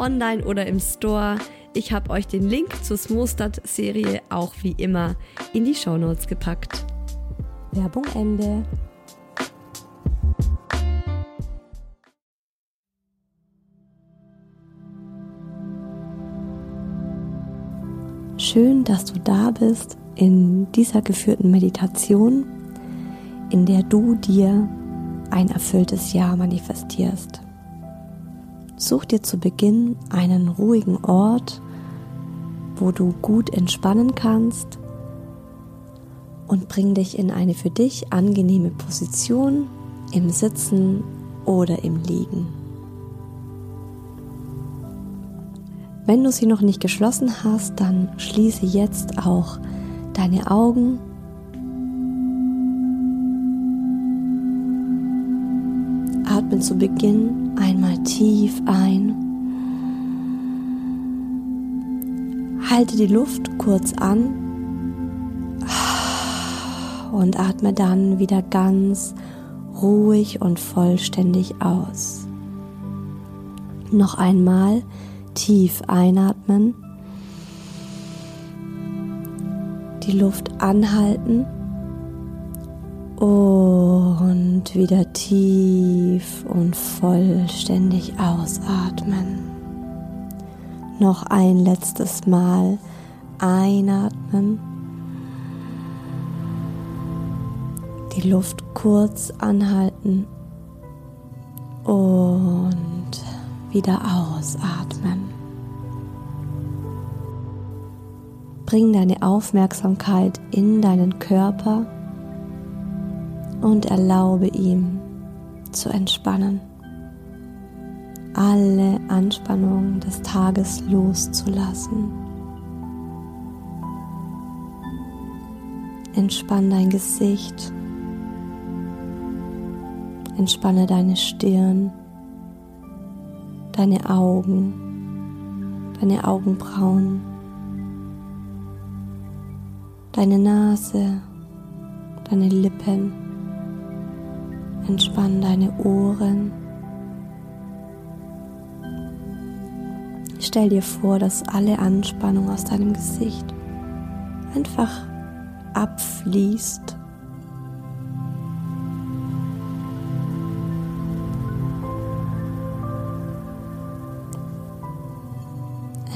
online oder im Store. Ich habe euch den Link zur Smostad-Serie auch wie immer in die Shownotes gepackt. Werbung Ende. Schön, dass du da bist in dieser geführten Meditation, in der du dir ein erfülltes Jahr manifestierst. Such dir zu Beginn einen ruhigen Ort, wo du gut entspannen kannst und bring dich in eine für dich angenehme Position im Sitzen oder im Liegen. Wenn du sie noch nicht geschlossen hast, dann schließe jetzt auch deine Augen. Atme zu Beginn Einmal tief ein. Halte die Luft kurz an und atme dann wieder ganz ruhig und vollständig aus. Noch einmal tief einatmen, die Luft anhalten und wieder tief und vollständig ausatmen. Noch ein letztes Mal einatmen. Die Luft kurz anhalten und wieder ausatmen. Bring deine Aufmerksamkeit in deinen Körper und erlaube ihm zu entspannen. Alle Anspannung des Tages loszulassen. Entspann dein Gesicht. Entspanne deine Stirn, deine Augen, deine Augenbrauen, deine Nase, deine Lippen. Entspann deine Ohren. Stell dir vor, dass alle Anspannung aus deinem Gesicht einfach abfließt.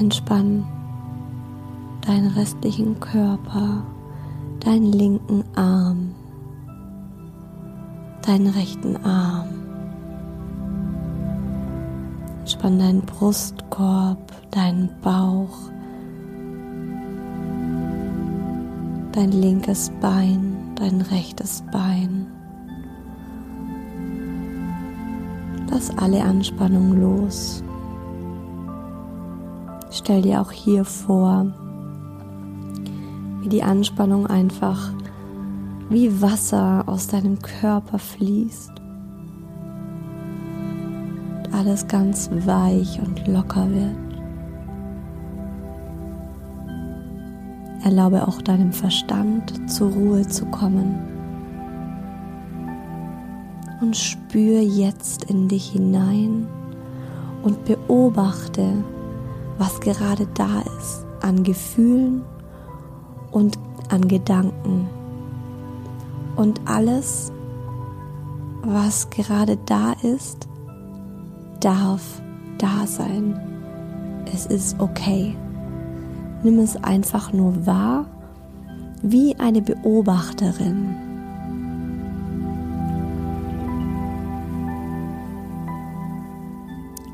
Entspann deinen restlichen Körper, deinen linken Arm deinen rechten Arm. Spann deinen Brustkorb, deinen Bauch, dein linkes Bein, dein rechtes Bein. Lass alle Anspannung los. Stell dir auch hier vor, wie die Anspannung einfach wie Wasser aus deinem Körper fließt. Und alles ganz weich und locker wird. Erlaube auch deinem Verstand zur Ruhe zu kommen. Und spür jetzt in dich hinein und beobachte, was gerade da ist an Gefühlen und an Gedanken. Und alles, was gerade da ist, darf da sein. Es ist okay. Nimm es einfach nur wahr wie eine Beobachterin.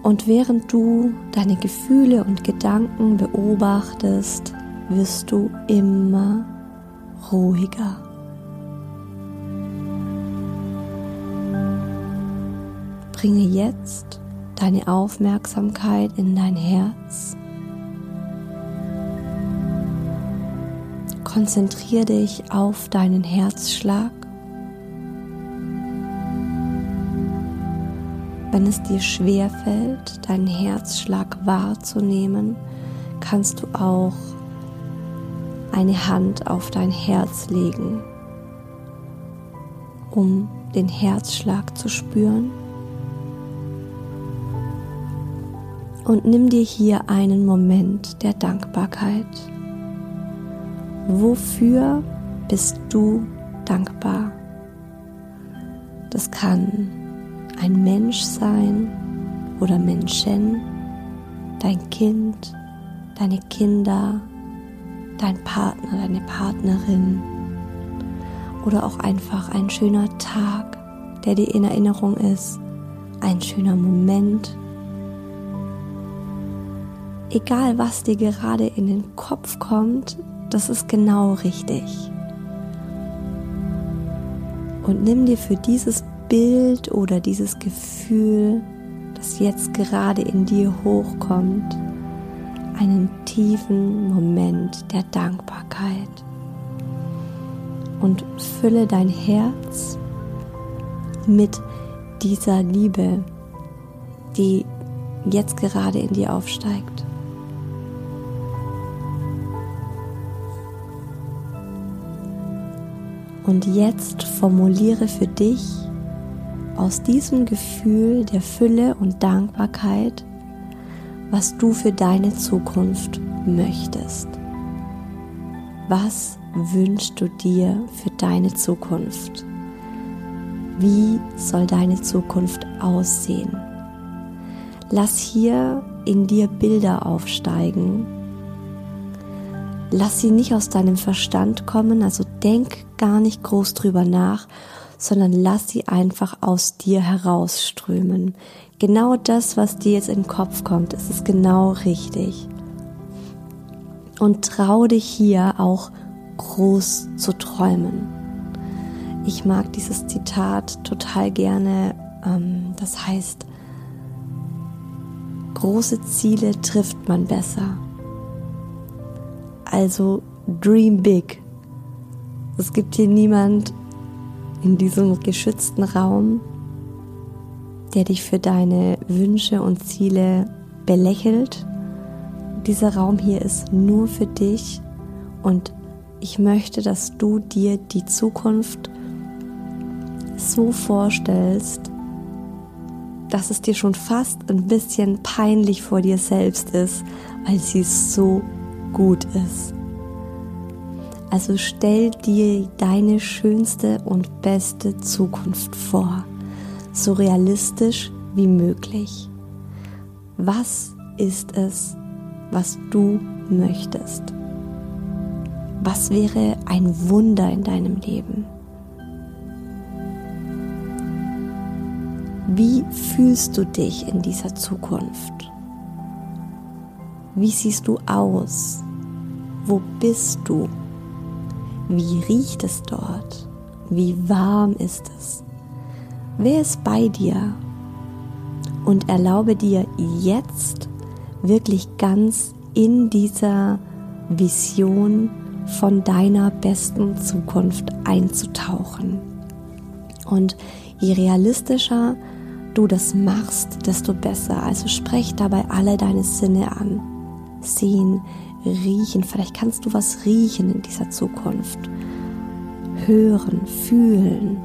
Und während du deine Gefühle und Gedanken beobachtest, wirst du immer ruhiger. Bringe jetzt deine Aufmerksamkeit in dein Herz. Konzentriere dich auf deinen Herzschlag. Wenn es dir schwer fällt, deinen Herzschlag wahrzunehmen, kannst du auch eine Hand auf dein Herz legen, um den Herzschlag zu spüren. Und nimm dir hier einen Moment der Dankbarkeit. Wofür bist du dankbar? Das kann ein Mensch sein oder Menschen, dein Kind, deine Kinder, dein Partner, deine Partnerin oder auch einfach ein schöner Tag, der dir in Erinnerung ist, ein schöner Moment. Egal was dir gerade in den Kopf kommt, das ist genau richtig. Und nimm dir für dieses Bild oder dieses Gefühl, das jetzt gerade in dir hochkommt, einen tiefen Moment der Dankbarkeit und fülle dein Herz mit dieser Liebe, die jetzt gerade in dir aufsteigt. Und jetzt formuliere für dich aus diesem Gefühl der Fülle und Dankbarkeit was du für deine Zukunft möchtest. Was wünschst du dir für deine Zukunft? Wie soll deine Zukunft aussehen? Lass hier in dir Bilder aufsteigen. Lass sie nicht aus deinem Verstand kommen, also denk gar nicht groß drüber nach, sondern lass sie einfach aus dir herausströmen. Genau das, was dir jetzt in den Kopf kommt, ist es genau richtig. Und trau dich hier auch groß zu träumen. Ich mag dieses Zitat total gerne. Ähm, das heißt, große Ziele trifft man besser. Also dream big. Es gibt hier niemand, in diesem geschützten Raum, der dich für deine Wünsche und Ziele belächelt. Dieser Raum hier ist nur für dich und ich möchte, dass du dir die Zukunft so vorstellst, dass es dir schon fast ein bisschen peinlich vor dir selbst ist, weil sie so gut ist. Also stell dir deine schönste und beste Zukunft vor, so realistisch wie möglich. Was ist es, was du möchtest? Was wäre ein Wunder in deinem Leben? Wie fühlst du dich in dieser Zukunft? Wie siehst du aus? Wo bist du? Wie riecht es dort? Wie warm ist es? Wer ist bei dir? Und erlaube dir jetzt wirklich ganz in dieser Vision von deiner besten Zukunft einzutauchen. Und je realistischer du das machst, desto besser. Also sprech dabei alle deine Sinne an. Sehen, riechen. Vielleicht kannst du was riechen in dieser Zukunft. Hören, fühlen.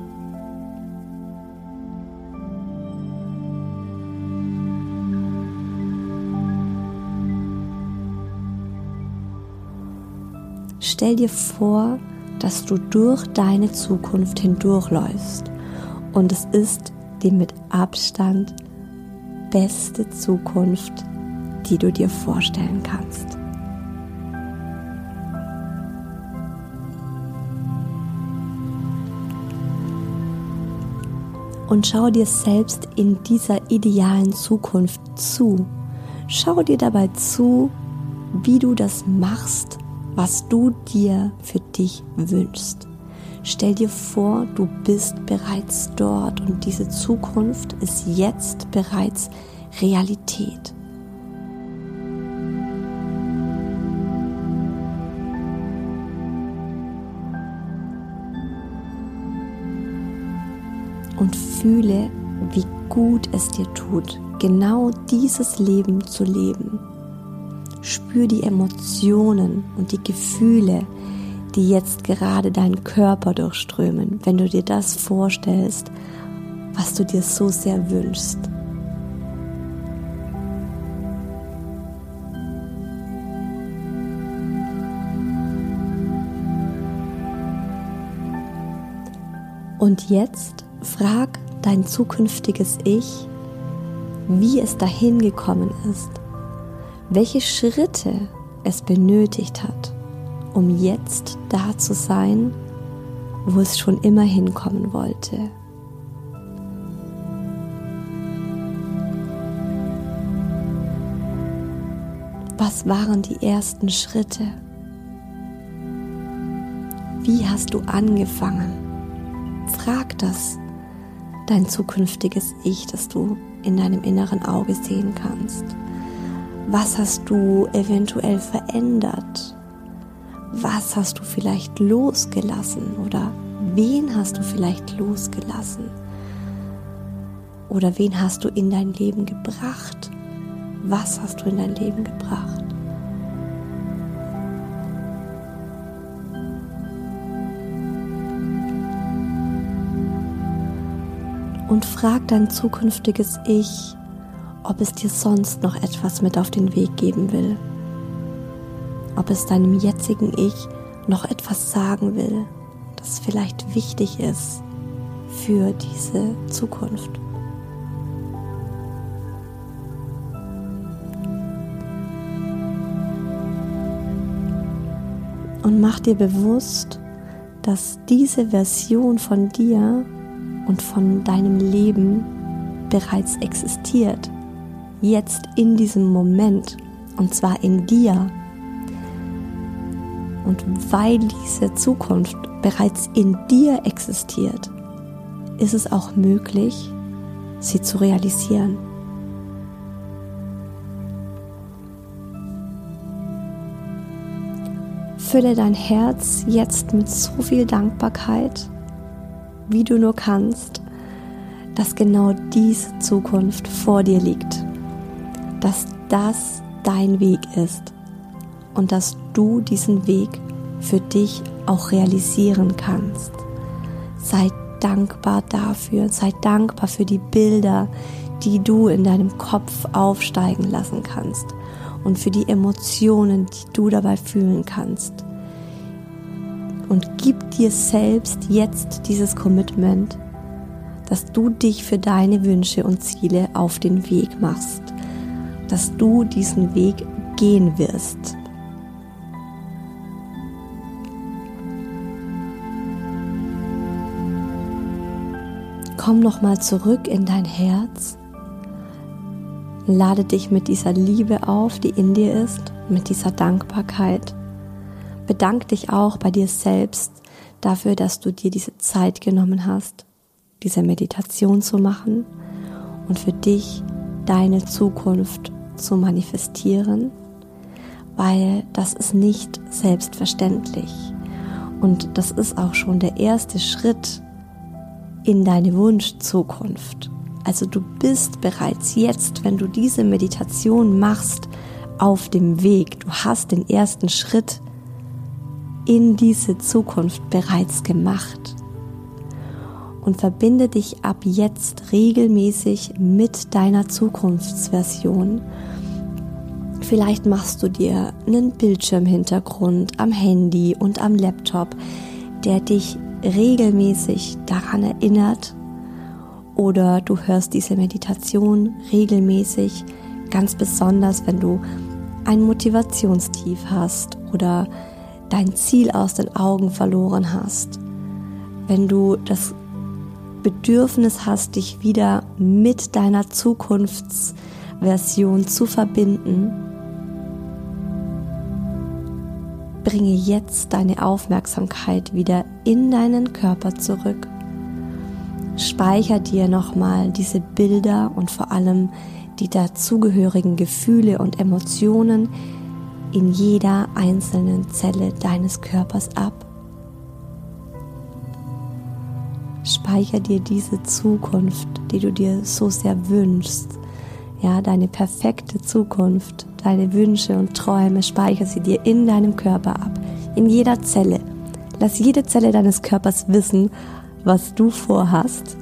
Stell dir vor, dass du durch deine Zukunft hindurchläufst und es ist die mit Abstand beste Zukunft, die du dir vorstellen kannst. Und schau dir selbst in dieser idealen Zukunft zu. Schau dir dabei zu, wie du das machst, was du dir für dich wünschst. Stell dir vor, du bist bereits dort und diese Zukunft ist jetzt bereits Realität. Und fühle, wie gut es dir tut, genau dieses Leben zu leben. Spür die Emotionen und die Gefühle, die jetzt gerade deinen Körper durchströmen, wenn du dir das vorstellst, was du dir so sehr wünschst. Und jetzt frag dein zukünftiges Ich, wie es dahin gekommen ist, welche Schritte es benötigt hat um jetzt da zu sein, wo es schon immer hinkommen wollte. Was waren die ersten Schritte? Wie hast du angefangen? Frag das dein zukünftiges Ich, das du in deinem inneren Auge sehen kannst. Was hast du eventuell verändert? was hast du vielleicht losgelassen oder wen hast du vielleicht losgelassen? Oder wen hast du in dein Leben gebracht? Was hast du in dein Leben gebracht? Und frag dein zukünftiges Ich, ob es dir sonst noch etwas mit auf den Weg geben will ob es deinem jetzigen Ich noch etwas sagen will, das vielleicht wichtig ist für diese Zukunft. Und mach dir bewusst, dass diese Version von dir und von deinem Leben bereits existiert. Jetzt in diesem Moment. Und zwar in dir. Und weil diese Zukunft bereits in dir existiert, ist es auch möglich, sie zu realisieren. Fülle dein Herz jetzt mit so viel Dankbarkeit, wie du nur kannst, dass genau diese Zukunft vor dir liegt, dass das dein Weg ist und dass du diesen Weg für dich auch realisieren kannst. Sei dankbar dafür, sei dankbar für die Bilder, die du in deinem Kopf aufsteigen lassen kannst und für die Emotionen, die du dabei fühlen kannst. Und gib dir selbst jetzt dieses Commitment, dass du dich für deine Wünsche und Ziele auf den Weg machst, dass du diesen Weg gehen wirst. komm noch mal zurück in dein Herz. Lade dich mit dieser Liebe auf, die in dir ist, mit dieser Dankbarkeit. Bedank dich auch bei dir selbst dafür, dass du dir diese Zeit genommen hast, diese Meditation zu machen und für dich deine Zukunft zu manifestieren. weil das ist nicht selbstverständlich. Und das ist auch schon der erste Schritt in deine Wunschzukunft. Also du bist bereits jetzt, wenn du diese Meditation machst, auf dem Weg. Du hast den ersten Schritt in diese Zukunft bereits gemacht. Und verbinde dich ab jetzt regelmäßig mit deiner Zukunftsversion. Vielleicht machst du dir einen Bildschirmhintergrund am Handy und am Laptop, der dich regelmäßig daran erinnert. Oder du hörst diese Meditation regelmäßig, ganz besonders, wenn du ein Motivationstief hast oder dein Ziel aus den Augen verloren hast, wenn du das Bedürfnis hast, dich wieder mit deiner Zukunftsversion zu verbinden, bringe jetzt deine Aufmerksamkeit wieder in deinen Körper zurück. Speicher dir nochmal diese Bilder und vor allem die dazugehörigen Gefühle und Emotionen, in jeder einzelnen Zelle deines Körpers ab. Speicher dir diese Zukunft, die du dir so sehr wünschst. Ja, deine perfekte Zukunft, deine Wünsche und Träume, speicher sie dir in deinem Körper ab. In jeder Zelle. Lass jede Zelle deines Körpers wissen, was du vorhast.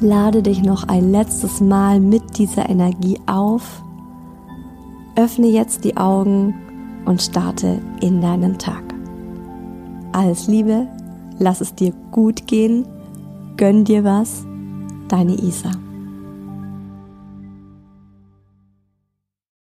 Lade dich noch ein letztes Mal mit dieser Energie auf Öffne jetzt die Augen und starte in deinen Tag. Alles Liebe, lass es dir gut gehen, gönn dir was, deine Isa.